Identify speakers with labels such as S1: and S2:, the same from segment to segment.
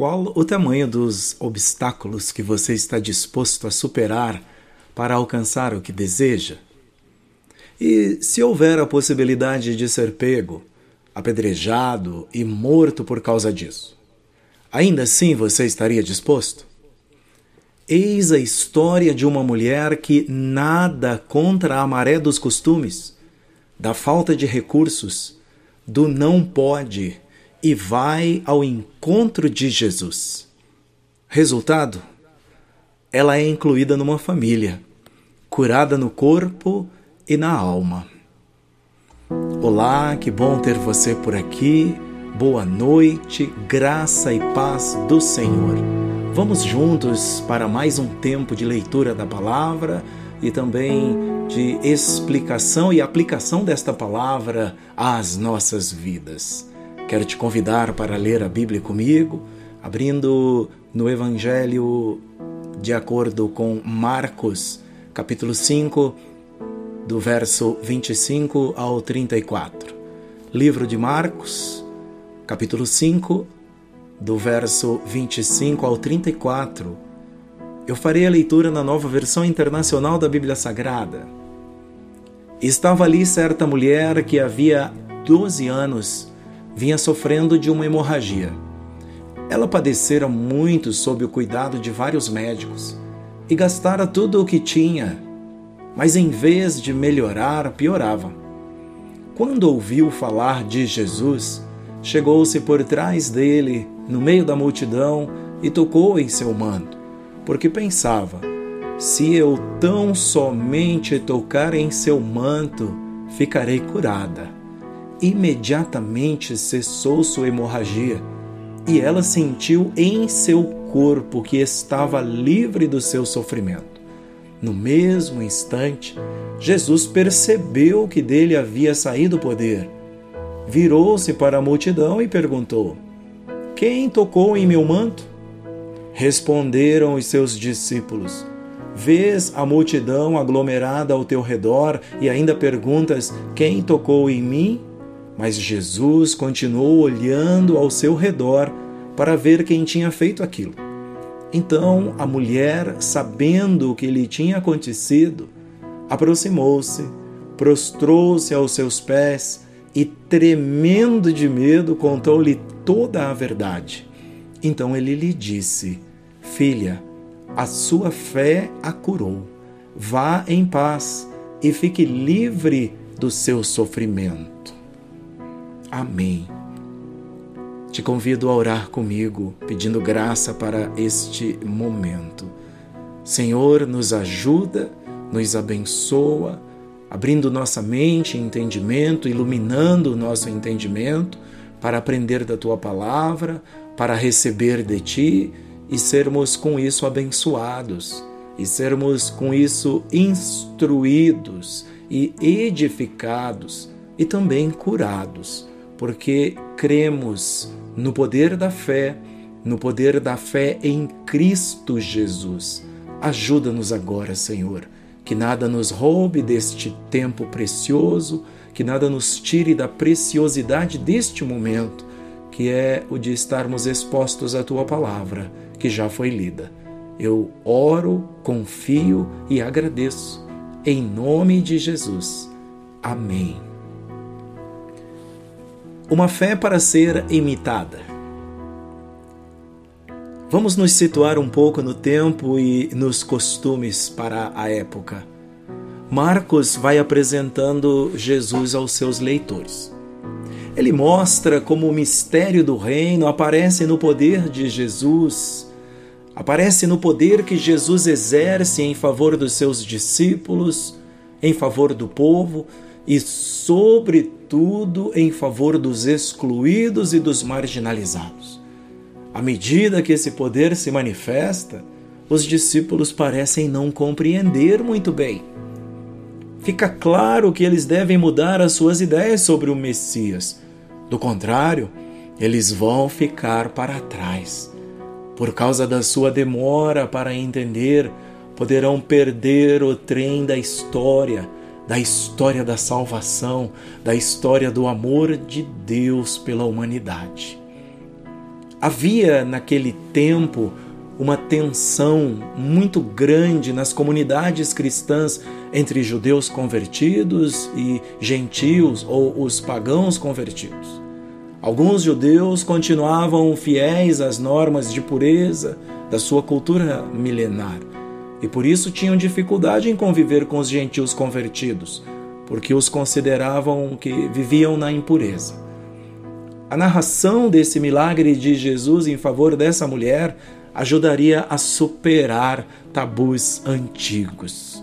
S1: Qual o tamanho dos obstáculos que você está disposto a superar para alcançar o que deseja? E se houver a possibilidade de ser pego, apedrejado e morto por causa disso, ainda assim você estaria disposto? Eis a história de uma mulher que nada contra a maré dos costumes, da falta de recursos, do não pode e vai ao encontro de Jesus. Resultado? Ela é incluída numa família, curada no corpo e na alma. Olá, que bom ter você por aqui. Boa noite, graça e paz do Senhor. Vamos juntos para mais um tempo de leitura da palavra e também de explicação e aplicação desta palavra às nossas vidas. Quero te convidar para ler a Bíblia comigo, abrindo no Evangelho de acordo com Marcos, capítulo 5, do verso 25 ao 34. Livro de Marcos, capítulo 5, do verso 25 ao 34. Eu farei a leitura na nova versão internacional da Bíblia Sagrada. Estava ali certa mulher que havia 12 anos vinha sofrendo de uma hemorragia. Ela padecera muito sob o cuidado de vários médicos e gastara tudo o que tinha, mas em vez de melhorar, piorava. Quando ouviu falar de Jesus, chegou-se por trás dele, no meio da multidão, e tocou em seu manto, porque pensava: se eu tão somente tocar em seu manto, ficarei curada imediatamente cessou sua hemorragia e ela sentiu em seu corpo que estava livre do seu sofrimento. No mesmo instante, Jesus percebeu que dele havia saído o poder. Virou-se para a multidão e perguntou: Quem tocou em meu manto? Responderam os seus discípulos: Vês a multidão aglomerada ao teu redor e ainda perguntas: Quem tocou em mim? Mas Jesus continuou olhando ao seu redor para ver quem tinha feito aquilo. Então a mulher, sabendo o que lhe tinha acontecido, aproximou-se, prostrou-se aos seus pés e, tremendo de medo, contou-lhe toda a verdade. Então ele lhe disse: Filha, a sua fé a curou. Vá em paz e fique livre do seu sofrimento. Amém. Te convido a orar comigo, pedindo graça para este momento. Senhor, nos ajuda, nos abençoa, abrindo nossa mente e entendimento, iluminando o nosso entendimento para aprender da tua palavra, para receber de ti e sermos com isso abençoados, e sermos com isso instruídos e edificados e também curados porque cremos no poder da fé, no poder da fé em Cristo Jesus. Ajuda-nos agora, Senhor, que nada nos roube deste tempo precioso, que nada nos tire da preciosidade deste momento, que é o de estarmos expostos à tua palavra, que já foi lida. Eu oro, confio e agradeço. Em nome de Jesus. Amém. Uma fé para ser imitada. Vamos nos situar um pouco no tempo e nos costumes para a época. Marcos vai apresentando Jesus aos seus leitores. Ele mostra como o mistério do reino aparece no poder de Jesus, aparece no poder que Jesus exerce em favor dos seus discípulos, em favor do povo e, tudo em favor dos excluídos e dos marginalizados. À medida que esse poder se manifesta, os discípulos parecem não compreender muito bem. Fica claro que eles devem mudar as suas ideias sobre o Messias. Do contrário, eles vão ficar para trás. Por causa da sua demora para entender, poderão perder o trem da história da história da salvação, da história do amor de Deus pela humanidade. Havia naquele tempo uma tensão muito grande nas comunidades cristãs entre judeus convertidos e gentios ou os pagãos convertidos. Alguns judeus continuavam fiéis às normas de pureza da sua cultura milenar e por isso tinham dificuldade em conviver com os gentios convertidos, porque os consideravam que viviam na impureza. A narração desse milagre de Jesus em favor dessa mulher ajudaria a superar tabus antigos.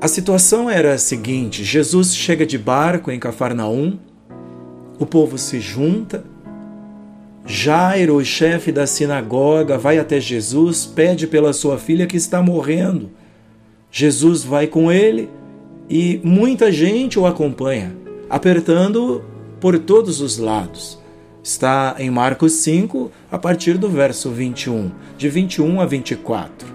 S1: A situação era a seguinte: Jesus chega de barco em Cafarnaum o povo se junta. Jairo, o chefe da sinagoga, vai até Jesus, pede pela sua filha que está morrendo. Jesus vai com ele e muita gente o acompanha, apertando por todos os lados. Está em Marcos 5, a partir do verso 21, de 21 a 24.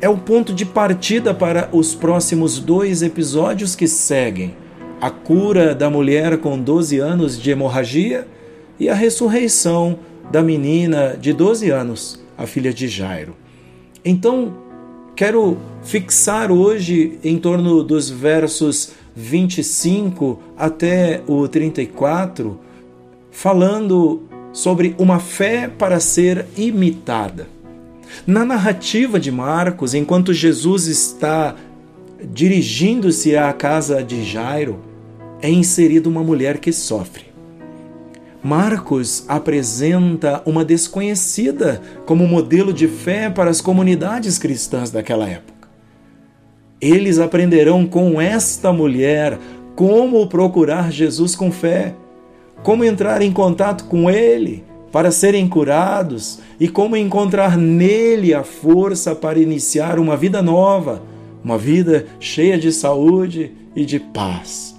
S1: É o ponto de partida para os próximos dois episódios que seguem a cura da mulher com 12 anos de hemorragia e a ressurreição da menina de 12 anos, a filha de Jairo. Então, quero fixar hoje em torno dos versos 25 até o 34, falando sobre uma fé para ser imitada. Na narrativa de Marcos, enquanto Jesus está dirigindo-se à casa de Jairo, é inserida uma mulher que sofre. Marcos apresenta uma desconhecida como modelo de fé para as comunidades cristãs daquela época. Eles aprenderão com esta mulher como procurar Jesus com fé, como entrar em contato com Ele para serem curados e como encontrar nele a força para iniciar uma vida nova, uma vida cheia de saúde e de paz.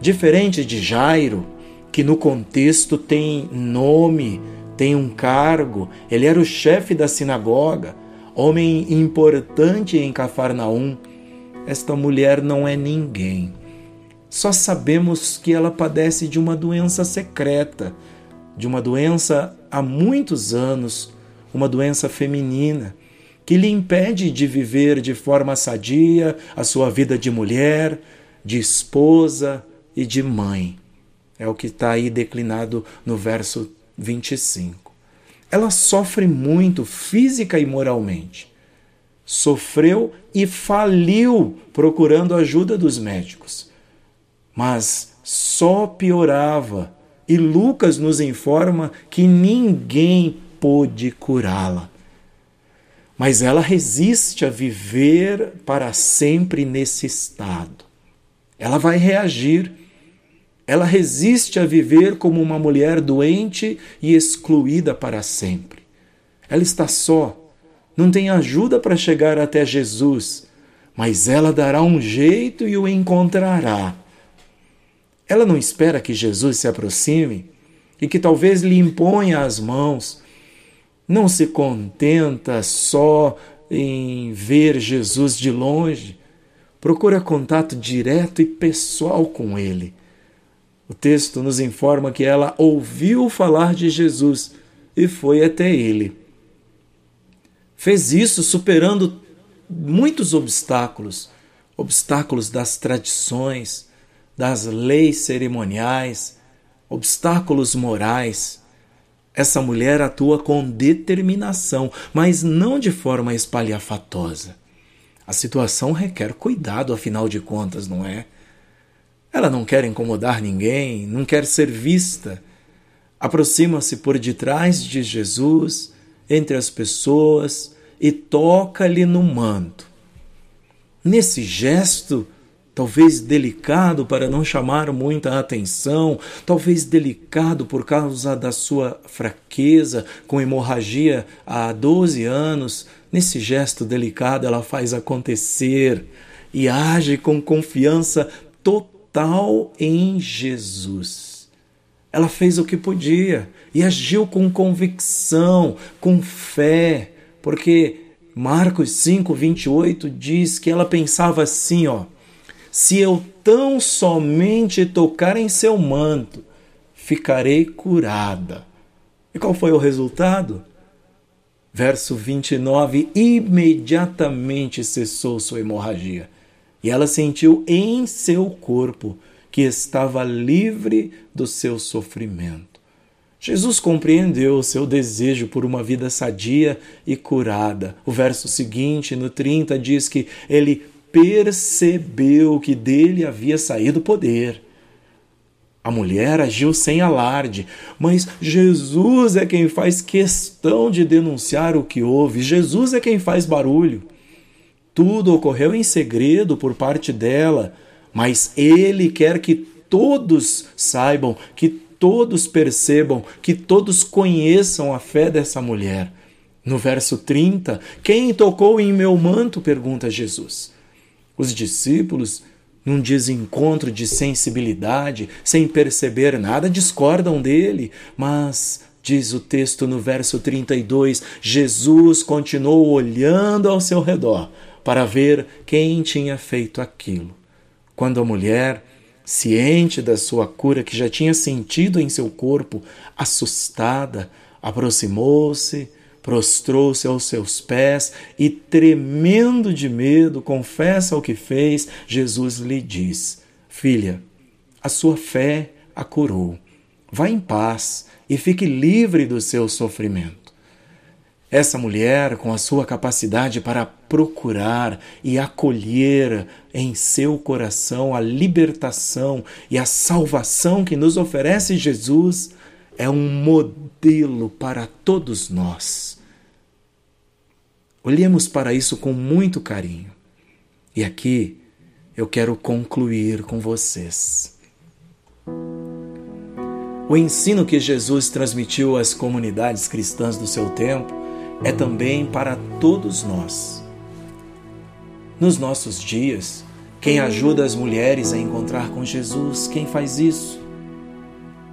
S1: Diferente de Jairo, que no contexto tem nome, tem um cargo, ele era o chefe da sinagoga, homem importante em Cafarnaum. Esta mulher não é ninguém. Só sabemos que ela padece de uma doença secreta, de uma doença há muitos anos, uma doença feminina, que lhe impede de viver de forma sadia a sua vida de mulher, de esposa, e de mãe. É o que está aí declinado no verso 25. Ela sofre muito física e moralmente. Sofreu e faliu procurando a ajuda dos médicos. Mas só piorava. E Lucas nos informa que ninguém pôde curá-la. Mas ela resiste a viver para sempre nesse estado. Ela vai reagir ela resiste a viver como uma mulher doente e excluída para sempre. Ela está só, não tem ajuda para chegar até Jesus, mas ela dará um jeito e o encontrará. Ela não espera que Jesus se aproxime e que talvez lhe imponha as mãos. Não se contenta só em ver Jesus de longe. Procura contato direto e pessoal com ele o texto nos informa que ela ouviu falar de Jesus e foi até ele. Fez isso superando muitos obstáculos obstáculos das tradições, das leis cerimoniais, obstáculos morais. Essa mulher atua com determinação, mas não de forma espalhafatosa. A situação requer cuidado, afinal de contas, não é? Ela não quer incomodar ninguém, não quer ser vista. Aproxima-se por detrás de Jesus, entre as pessoas, e toca-lhe no manto. Nesse gesto, talvez delicado para não chamar muita atenção, talvez delicado por causa da sua fraqueza, com hemorragia há 12 anos, nesse gesto delicado ela faz acontecer e age com confiança total total em Jesus. Ela fez o que podia e agiu com convicção, com fé, porque Marcos 5, 28 diz que ela pensava assim: ó, se eu tão somente tocar em seu manto, ficarei curada. E qual foi o resultado? Verso 29: imediatamente cessou sua hemorragia, e ela sentiu em seu corpo que estava livre do seu sofrimento. Jesus compreendeu o seu desejo por uma vida sadia e curada. O verso seguinte, no 30, diz que ele percebeu que dele havia saído poder. A mulher agiu sem alarde, mas Jesus é quem faz questão de denunciar o que houve, Jesus é quem faz barulho. Tudo ocorreu em segredo por parte dela, mas ele quer que todos saibam, que todos percebam, que todos conheçam a fé dessa mulher. No verso 30, quem tocou em meu manto? pergunta Jesus. Os discípulos num desencontro de sensibilidade, sem perceber nada, discordam dele, mas diz o texto no verso 32, Jesus continuou olhando ao seu redor para ver quem tinha feito aquilo. Quando a mulher, ciente da sua cura que já tinha sentido em seu corpo, assustada, aproximou-se, prostrou-se aos seus pés e, tremendo de medo, confessa o que fez. Jesus lhe diz: Filha, a sua fé a curou. Vá em paz e fique livre do seu sofrimento. Essa mulher, com a sua capacidade para procurar e acolher em seu coração a libertação e a salvação que nos oferece Jesus, é um modelo para todos nós. Olhemos para isso com muito carinho. E aqui eu quero concluir com vocês. O ensino que Jesus transmitiu às comunidades cristãs do seu tempo é também para todos nós. Nos nossos dias, quem ajuda as mulheres a encontrar com Jesus? Quem faz isso?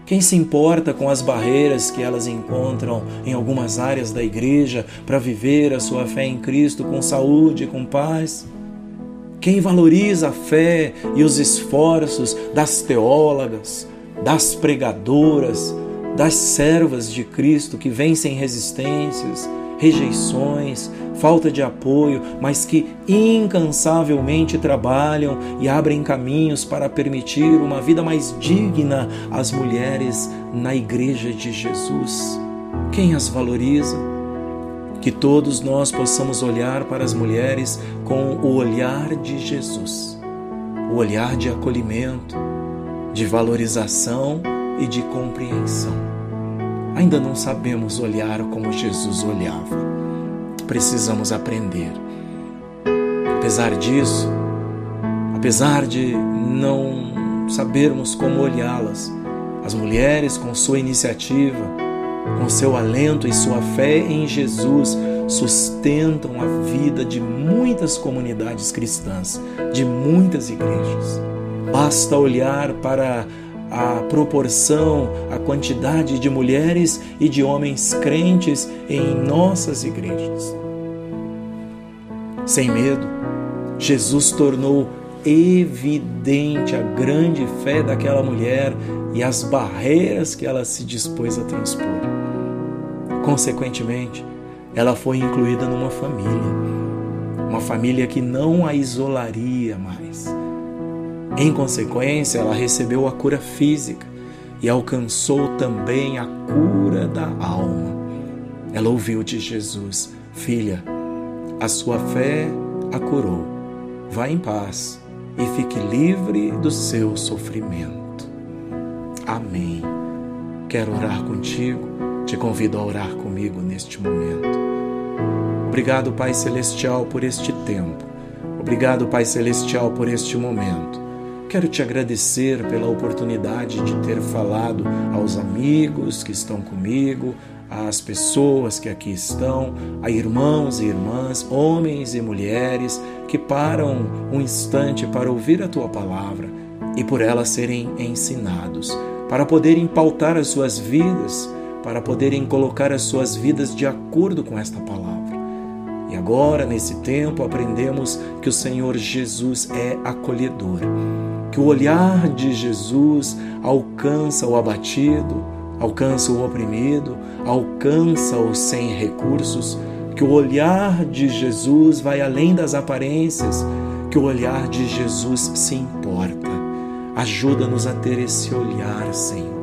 S1: Quem se importa com as barreiras que elas encontram em algumas áreas da igreja para viver a sua fé em Cristo com saúde e com paz? Quem valoriza a fé e os esforços das teólogas, das pregadoras, das servas de Cristo que vencem resistências, rejeições, falta de apoio, mas que incansavelmente trabalham e abrem caminhos para permitir uma vida mais digna às mulheres na Igreja de Jesus. Quem as valoriza? Que todos nós possamos olhar para as mulheres com o olhar de Jesus, o olhar de acolhimento, de valorização e de compreensão ainda não sabemos olhar como Jesus olhava. Precisamos aprender. Apesar disso, apesar de não sabermos como olhá-las, as mulheres, com sua iniciativa, com seu alento e sua fé em Jesus, sustentam a vida de muitas comunidades cristãs, de muitas igrejas. Basta olhar para a proporção, a quantidade de mulheres e de homens crentes em nossas igrejas. Sem medo, Jesus tornou evidente a grande fé daquela mulher e as barreiras que ela se dispôs a transpor. Consequentemente, ela foi incluída numa família, uma família que não a isolaria mais em consequência, ela recebeu a cura física e alcançou também a cura da alma. Ela ouviu de Jesus: Filha, a sua fé a curou. Vá em paz e fique livre do seu sofrimento. Amém. Quero orar contigo, te convido a orar comigo neste momento. Obrigado, Pai Celestial, por este tempo. Obrigado, Pai Celestial, por este momento. Quero te agradecer pela oportunidade de ter falado aos amigos que estão comigo, às pessoas que aqui estão, a irmãos e irmãs, homens e mulheres que param um instante para ouvir a tua palavra e por ela serem ensinados, para poderem pautar as suas vidas, para poderem colocar as suas vidas de acordo com esta palavra. E agora, nesse tempo, aprendemos que o Senhor Jesus é acolhedor que o olhar de Jesus alcança o abatido, alcança o oprimido, alcança os sem recursos, que o olhar de Jesus vai além das aparências, que o olhar de Jesus se importa. Ajuda-nos a ter esse olhar, Senhor.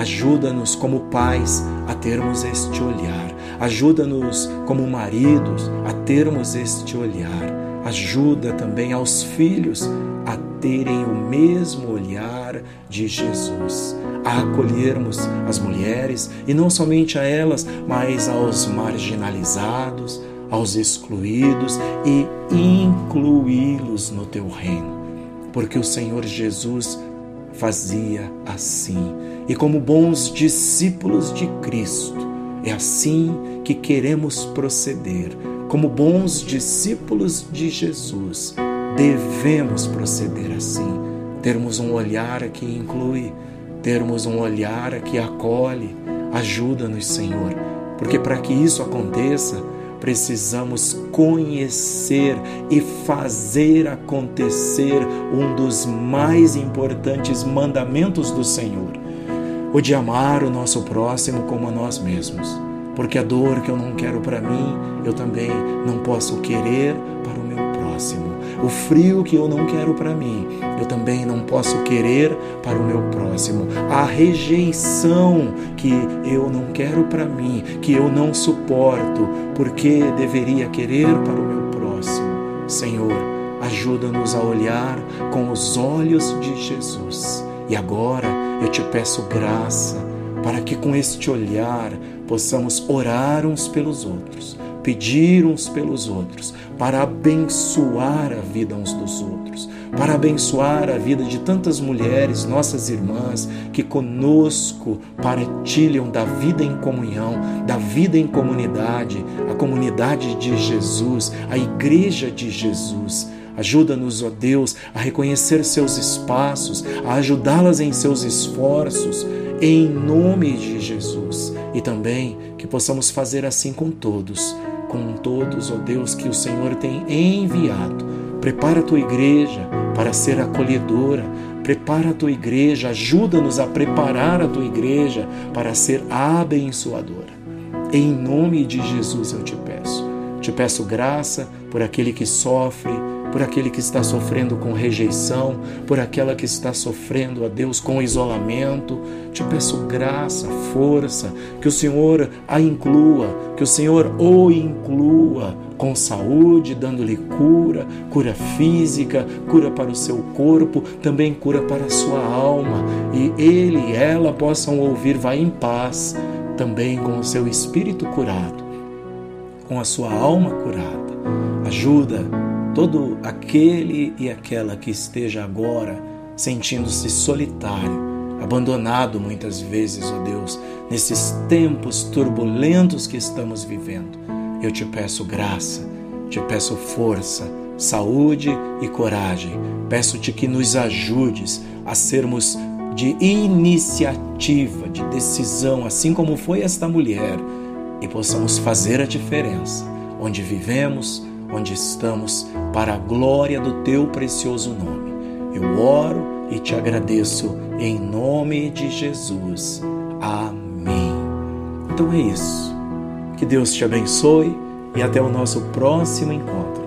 S1: Ajuda-nos como pais a termos este olhar. Ajuda-nos como maridos a termos este olhar. Ajuda também aos filhos a terem o mesmo olhar de Jesus, a acolhermos as mulheres e não somente a elas, mas aos marginalizados, aos excluídos e incluí-los no teu reino. Porque o Senhor Jesus fazia assim. E como bons discípulos de Cristo, é assim que queremos proceder. Como bons discípulos de Jesus, devemos proceder assim. Termos um olhar que inclui, termos um olhar que acolhe. Ajuda-nos, Senhor, porque para que isso aconteça, precisamos conhecer e fazer acontecer um dos mais importantes mandamentos do Senhor o de amar o nosso próximo como a nós mesmos. Porque a dor que eu não quero para mim, eu também não posso querer para o meu próximo. O frio que eu não quero para mim, eu também não posso querer para o meu próximo. A rejeição que eu não quero para mim, que eu não suporto, porque deveria querer para o meu próximo. Senhor, ajuda-nos a olhar com os olhos de Jesus. E agora, eu te peço graça para que com este olhar possamos orar uns pelos outros, pedir uns pelos outros, para abençoar a vida uns dos outros, para abençoar a vida de tantas mulheres, nossas irmãs, que conosco partilham da vida em comunhão, da vida em comunidade, a comunidade de Jesus, a igreja de Jesus Ajuda-nos, ó Deus, a reconhecer seus espaços, a ajudá-las em seus esforços, em nome de Jesus. E também que possamos fazer assim com todos, com todos, ó Deus, que o Senhor tem enviado. Prepara a tua igreja para ser acolhedora, prepara a tua igreja, ajuda-nos a preparar a tua igreja para ser abençoadora. Em nome de Jesus eu te peço. Te peço graça por aquele que sofre, por aquele que está sofrendo com rejeição, por aquela que está sofrendo, a Deus, com isolamento. Te peço graça, força, que o Senhor a inclua, que o Senhor o inclua com saúde, dando-lhe cura, cura física, cura para o seu corpo, também cura para a sua alma, e ele e ela possam ouvir, vai em paz, também com o seu espírito curado, com a sua alma curada. Ajuda todo aquele e aquela que esteja agora sentindo-se solitário, abandonado muitas vezes, ó Deus, nesses tempos turbulentos que estamos vivendo. Eu te peço graça, te peço força, saúde e coragem. Peço-te que nos ajudes a sermos de iniciativa, de decisão, assim como foi esta mulher, e possamos fazer a diferença onde vivemos, onde estamos, para a glória do teu precioso nome. Eu oro e te agradeço em nome de Jesus. Amém. Então é isso. Que Deus te abençoe e até o nosso próximo encontro.